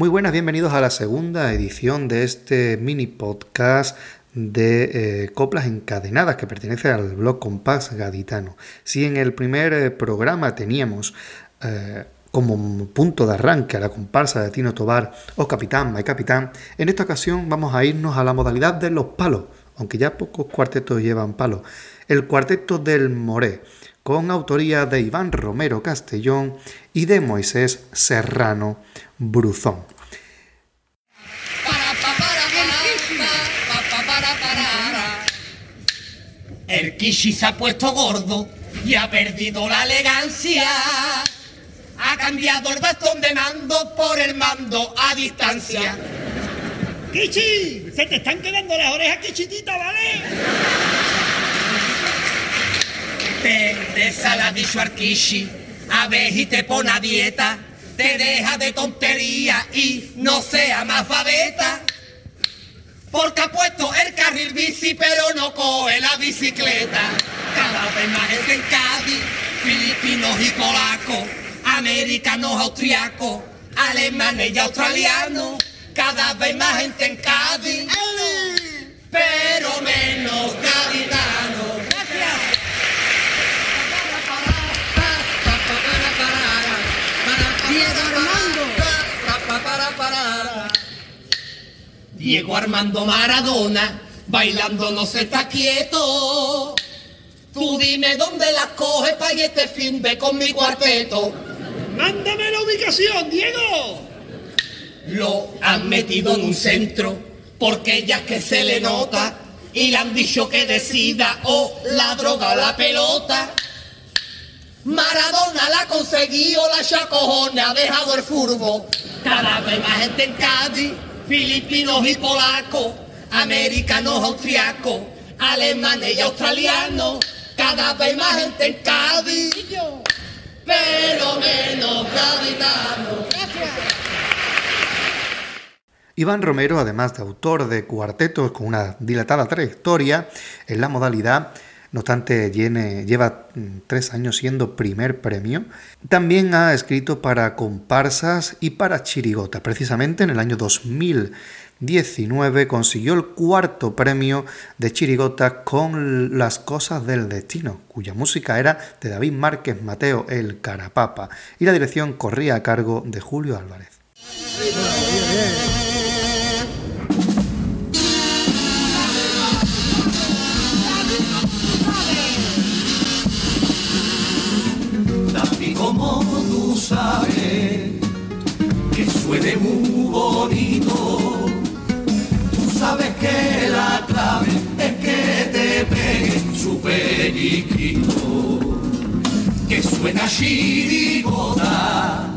Muy buenas, bienvenidos a la segunda edición de este mini podcast de eh, coplas encadenadas que pertenece al blog Compás Gaditano. Si en el primer eh, programa teníamos eh, como punto de arranque a la comparsa de Tino Tobar o Capitán, My Capitán, en esta ocasión vamos a irnos a la modalidad de los palos, aunque ya pocos cuartetos llevan palos. El cuarteto del Moré, con autoría de Iván Romero Castellón y de Moisés Serrano Bruzón. El Kishi se ha puesto gordo y ha perdido la elegancia. Ha cambiado el bastón de mando por el mando a distancia. ¡Kichi! Se te están quedando las orejas quichititas, ¿vale? Te la dicho al Kishi, a ver y te pone a dieta. Te deja de tontería y no sea más babeta. Porque ha puesto el carril bici, pero no coge la bicicleta. Cada vez más gente en Cádiz, filipinos y polacos, americanos, austriacos, alemanes y australianos. Cada vez más gente en Cádiz, pero Diego Armando Maradona, bailando no se está quieto. Tú dime dónde las coges para este fin de con mi cuarteto. Mándame la ubicación, Diego. Lo han metido en un centro porque ya es que se le nota y le han dicho que decida o la droga o la pelota. Maradona la ha conseguido, la chacojona ha dejado el furbo. Cada vez más gente en Cádiz filipinos y polacos, americanos, austriacos, alemanes y australianos, cada vez más gente en Cádiz, pero menos gaditanos. Iván Romero, además de autor de cuartetos con una dilatada trayectoria en la modalidad, no obstante lleva mm, tres años siendo primer premio. También ha escrito para comparsas y para chirigota. Precisamente en el año 2019 consiguió el cuarto premio de chirigota con Las Cosas del Destino, cuya música era de David Márquez Mateo el Carapapa y la dirección corría a cargo de Julio Álvarez. Suena chirigota,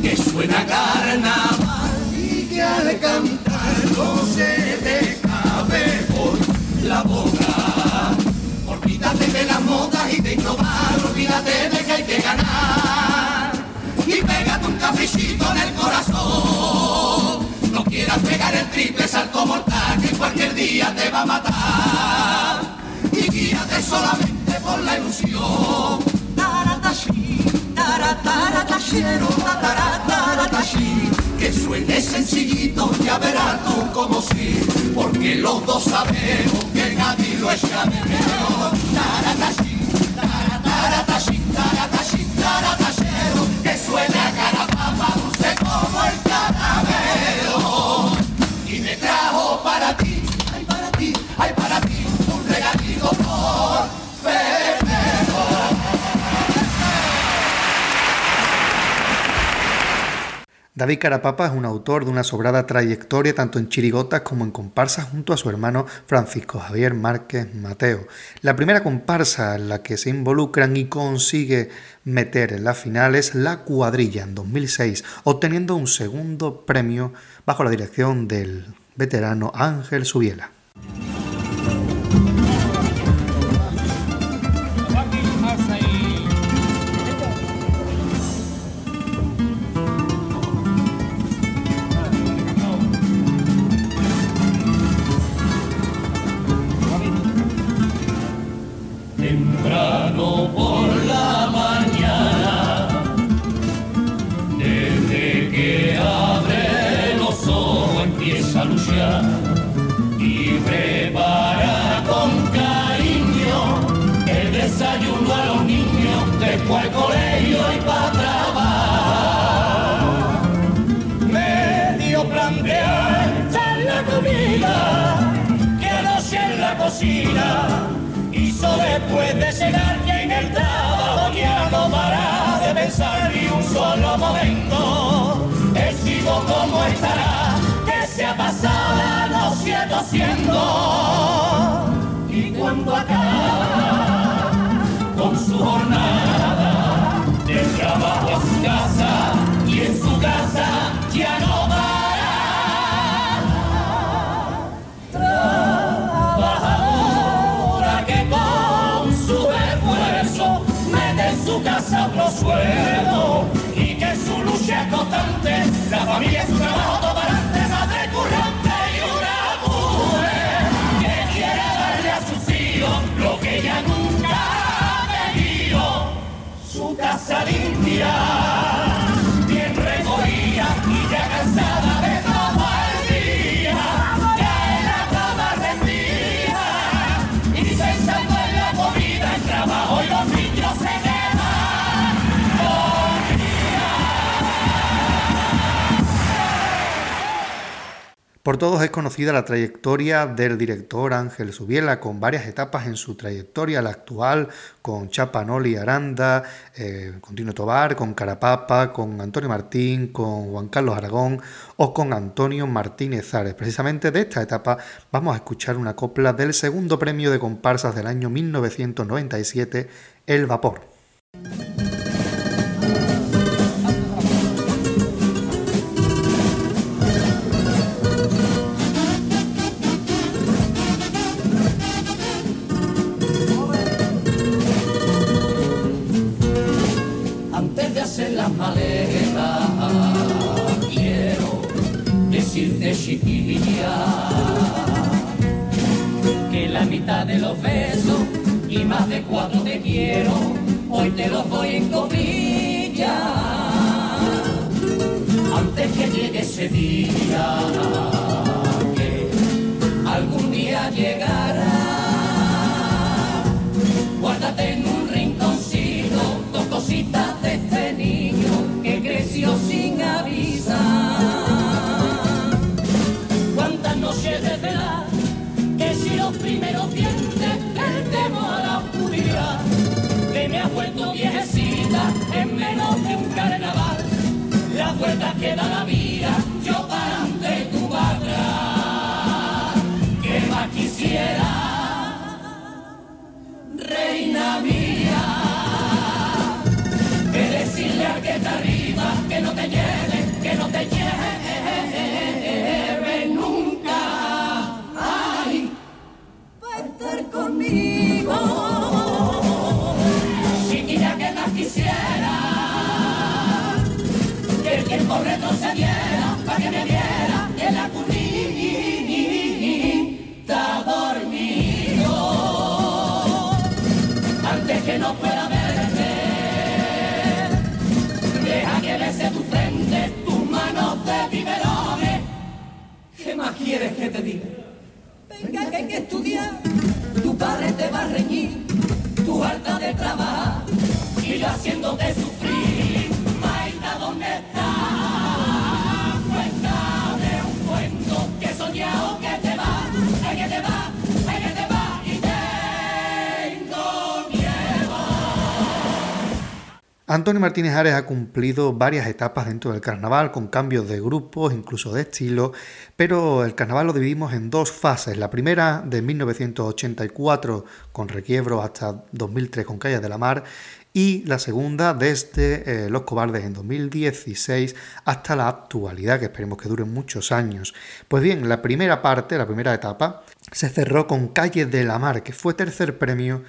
que suena carnaval y que al cantar no se te cabe por la boca. Olvídate de las modas y de innovar, olvídate de que hay que ganar. Y pégate un cafecito en el corazón. No quieras pegar el triple salto mortal que cualquier día te va a matar. Y guíate solamente por la ilusión. Tarataratashi, que suene sencillito, ya verás tú como sí, porque los dos sabemos que nadie lo echa de menos. Taratashi, taratashi, taratashero, David Carapapa es un autor de una sobrada trayectoria tanto en chirigotas como en comparsas junto a su hermano Francisco Javier Márquez Mateo. La primera comparsa en la que se involucran y consigue meter en la final es La Cuadrilla en 2006, obteniendo un segundo premio bajo la dirección del veterano Ángel Subiela. y prepara con cariño el desayuno a los niños después al colegio y para trabajar. Medio plantear la comida, que quedarse en la cocina hizo después de cenar en el trabajo. Pasado no siento siendo. Y cuando acaba con su jornada de trabajo a su casa y en su casa ya no casa otro sueldo y que su lucha es constante, la familia es su trabajo Por todos es conocida la trayectoria del director Ángel Subiela, con varias etapas en su trayectoria, la actual con Chapa Noli Aranda, eh, con Tino Tobar, con Carapapa, con Antonio Martín, con Juan Carlos Aragón o con Antonio Martínez Ares. Precisamente de esta etapa vamos a escuchar una copla del segundo premio de comparsas del año 1997, El Vapor. De cuatro te quiero, hoy te los doy en comillas. Antes que llegue ese día, que algún día llegará. Guárdate en un Las ¿Qué más quieres que te diga? Antonio Martínez Ares ha cumplido varias etapas dentro del carnaval, con cambios de grupos, incluso de estilo, pero el carnaval lo dividimos en dos fases. La primera de 1984 con requiebros hasta 2003 con Calles de la Mar y la segunda desde eh, Los Cobardes en 2016 hasta la actualidad, que esperemos que dure muchos años. Pues bien, la primera parte, la primera etapa, se cerró con Calles de la Mar, que fue tercer premio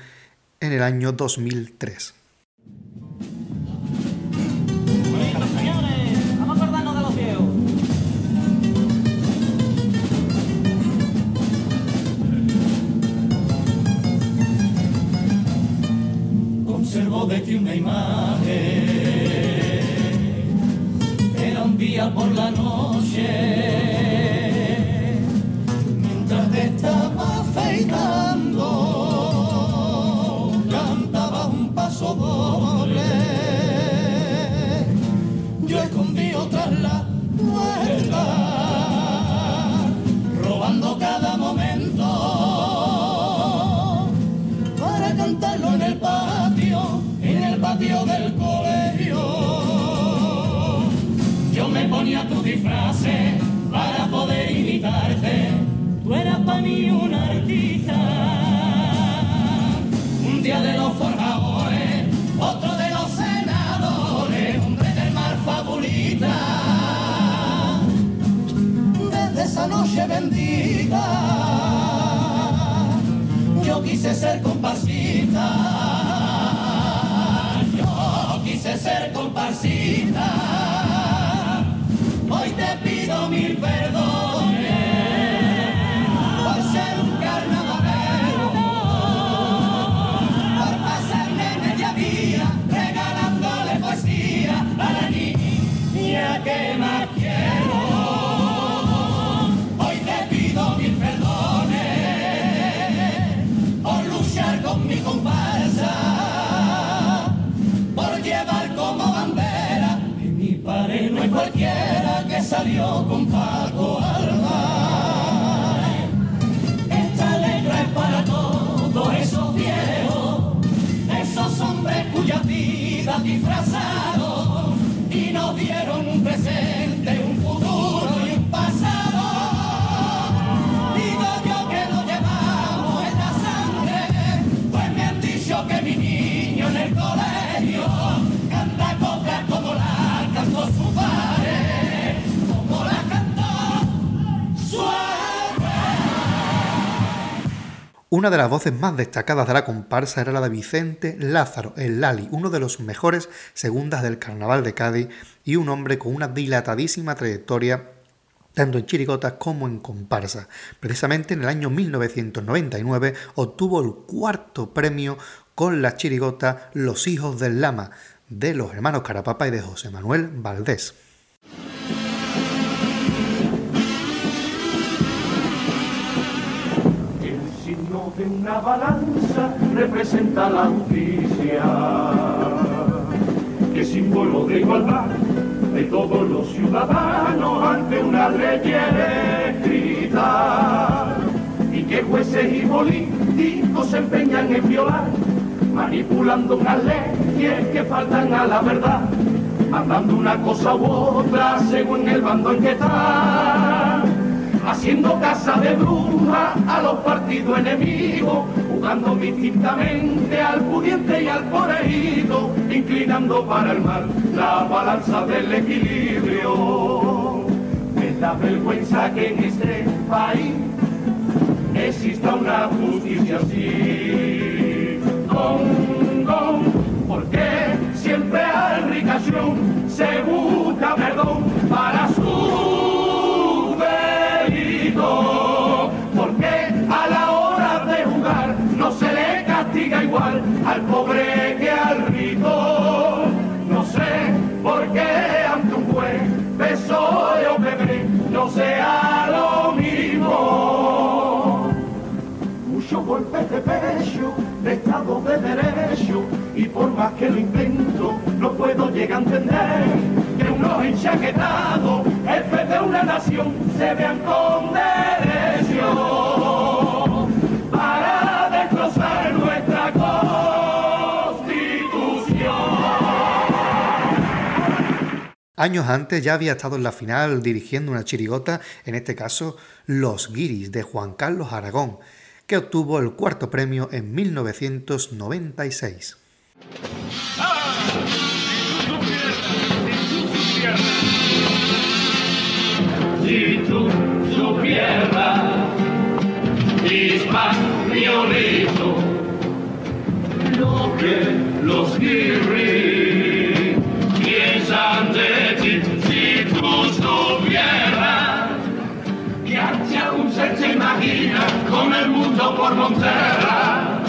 en el año 2003. De ti una imagen. Era un día por la noche. Mientras te estaba afeitando, ser con con Paco Alba. Esta letra es para todos esos viejos, esos hombres cuyas vidas disfrazados Una de las voces más destacadas de la comparsa era la de Vicente Lázaro, el Lali, uno de los mejores segundas del Carnaval de Cádiz y un hombre con una dilatadísima trayectoria tanto en chirigotas como en comparsa. Precisamente en el año 1999 obtuvo el cuarto premio con la chirigota Los hijos del lama de los hermanos Carapapa y de José Manuel Valdés. De una balanza representa la justicia, que símbolo de igualdad de todos los ciudadanos ante una ley escrita, y que jueces y políticos se empeñan en violar, manipulando unas leyes que faltan a la verdad, mandando una cosa u otra según el bando en que está haciendo casa de bruja a los partidos enemigos, jugando distintamente al pudiente y al poreído, inclinando para el mal la balanza del equilibrio. Me da vergüenza que en este país exista una justicia así. Porque siempre al ricación se busca perdón para su Porque a la hora de jugar no se le castiga igual al pobre que al rico. No sé por qué ante un juez PSOE o PP no sea lo mismo muchos golpes de pecho, de Estado de Derecho, y por más que lo intento, no puedo llegar a entender que unos enchaquetados, jefes de una nación, se vean con derecho para destrozar nuestra constitución. Años antes ya había estado en la final dirigiendo una chirigota, en este caso Los Guiris de Juan Carlos Aragón, que obtuvo el cuarto premio en 1996. Si tú supieras, españolito, lo que los guirri piensan de ti, si tú supieras, que hacia un ser se imagina con el mundo por Monterra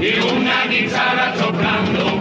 y una guitarra tocando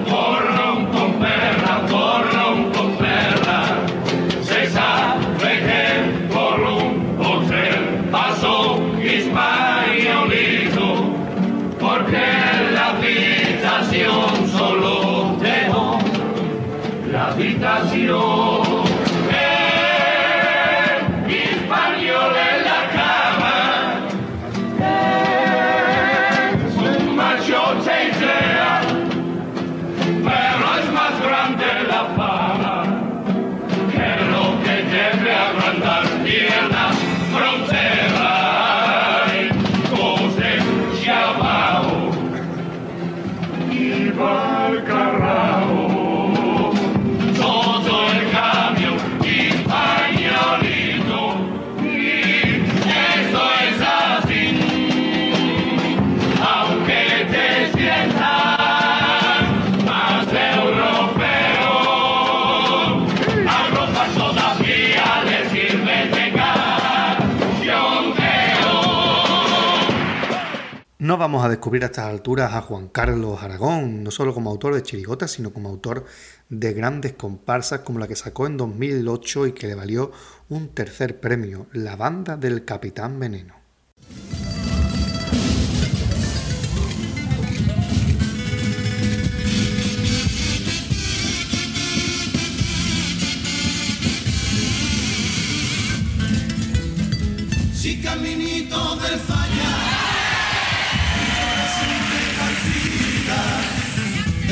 No vamos a descubrir a estas alturas a Juan Carlos Aragón, no solo como autor de chirigotas, sino como autor de grandes comparsas como la que sacó en 2008 y que le valió un tercer premio, La banda del Capitán Veneno.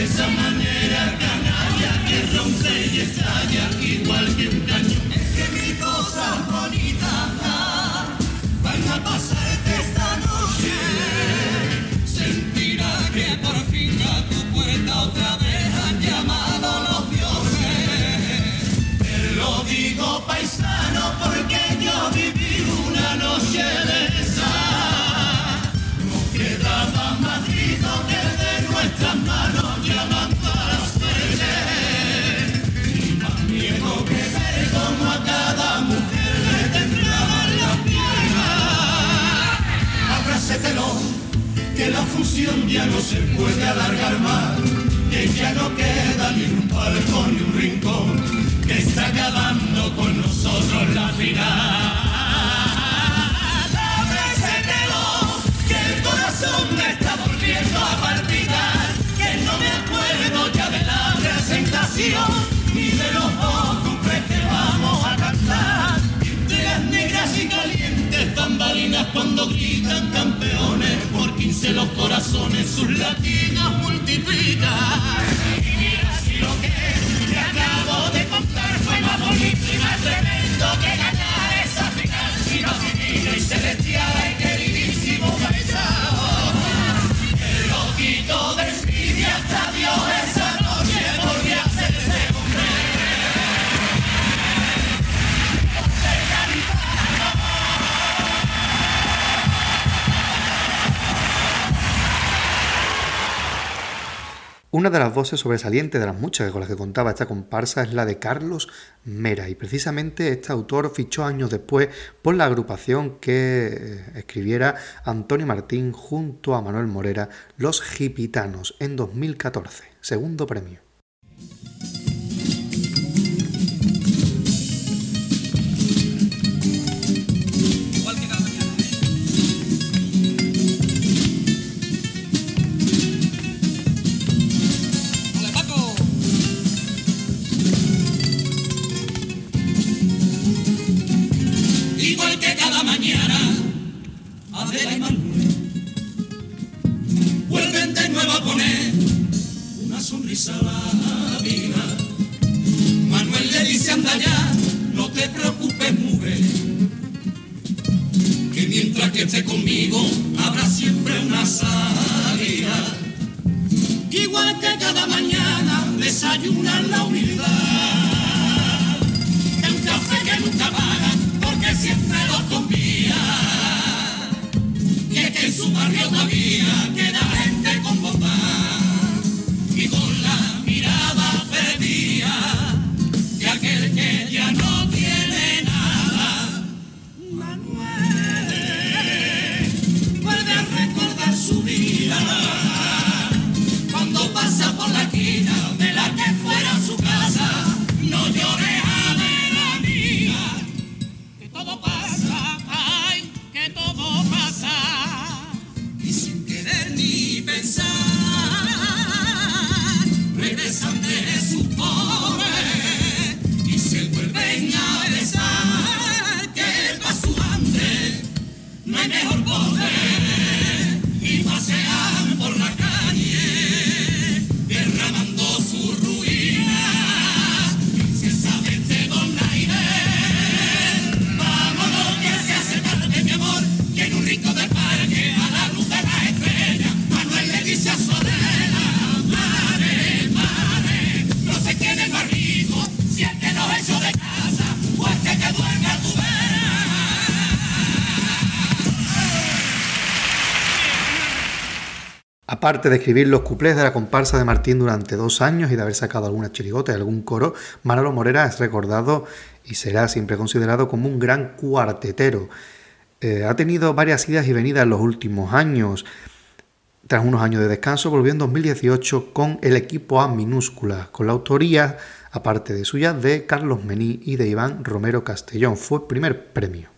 Esa manera canalla que rompe y estalla igual que un cañón. Es que mi cosa bonita ya no se puede alargar más. Que ya no queda ni un palco ni un rincón. Que está acabando con nosotros la final. Abrácetelo, que el corazón me está volviendo a palpitar. Que no me acuerdo ya de la presentación ni de los ocupes que vamos a cantar. De las negras y calientes bambalinas cuando gritan campeones 15 los corazones sus latidos multiplican. Y mira si lo que te acabo de contar fue más bonito y más tremendo que ganar esa final. Si no divino y celestial Una de las voces sobresalientes de las muchas con las que contaba esta comparsa es la de Carlos Mera y precisamente este autor fichó años después por la agrupación que eh, escribiera Antonio Martín junto a Manuel Morera, Los Gipitanos, en 2014, segundo premio. Aparte de escribir los cuplés de la comparsa de Martín durante dos años y de haber sacado alguna chirigota y algún coro, Manolo Morera es recordado y será siempre considerado como un gran cuartetero. Eh, ha tenido varias idas y venidas en los últimos años. tras unos años de descanso, volvió en 2018 con el equipo A minúscula, con la autoría, aparte de suya, de Carlos Mení y de Iván Romero Castellón. Fue primer premio.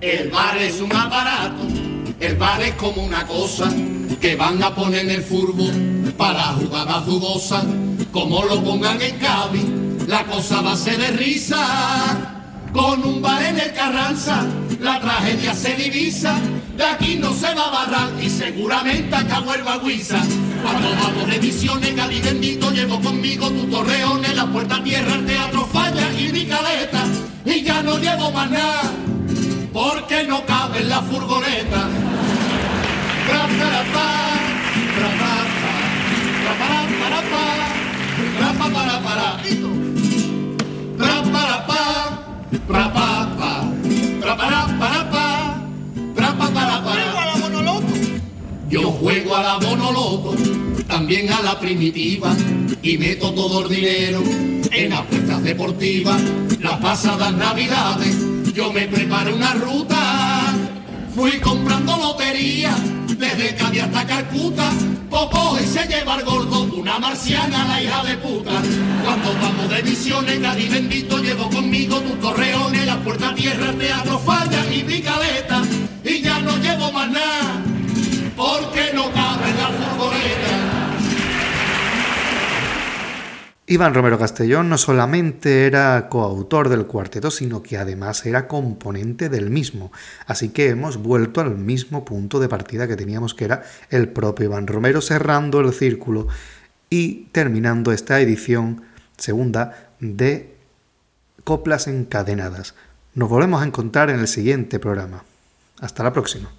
El bar es un aparato, el bar es como una cosa que van a poner en el furbo para jugadas dudosas como lo pongan en Cádiz, la cosa va a ser de risa. Con un bar en el Carranza, la tragedia se divisa. De aquí no se va a barrar y seguramente acá vuelva Guisa. Cuando vamos de misiones, Cádiz bendito, llevo conmigo tu torreón en la puerta tierra, el teatro falla y mi caleta. Y ya no llevo más nada, no cabe en la furgoneta. Yo juego a la bonoloto, también a la primitiva, y meto todo el dinero en apuestas deportivas. Las pasadas navidades yo me preparé una ruta, fui comprando lotería desde Cádiz hasta Calcuta, Poco y se lleva gordo, una marciana, la hija de puta. Cuando vamos de misiones, Cádiz bendito, llevo conmigo tus torreones, la puerta tierra, teatro, falla y bicaleta, y Iván Romero Castellón no solamente era coautor del cuarteto, sino que además era componente del mismo. Así que hemos vuelto al mismo punto de partida que teníamos, que era el propio Iván Romero, cerrando el círculo y terminando esta edición segunda de Coplas Encadenadas. Nos volvemos a encontrar en el siguiente programa. Hasta la próxima.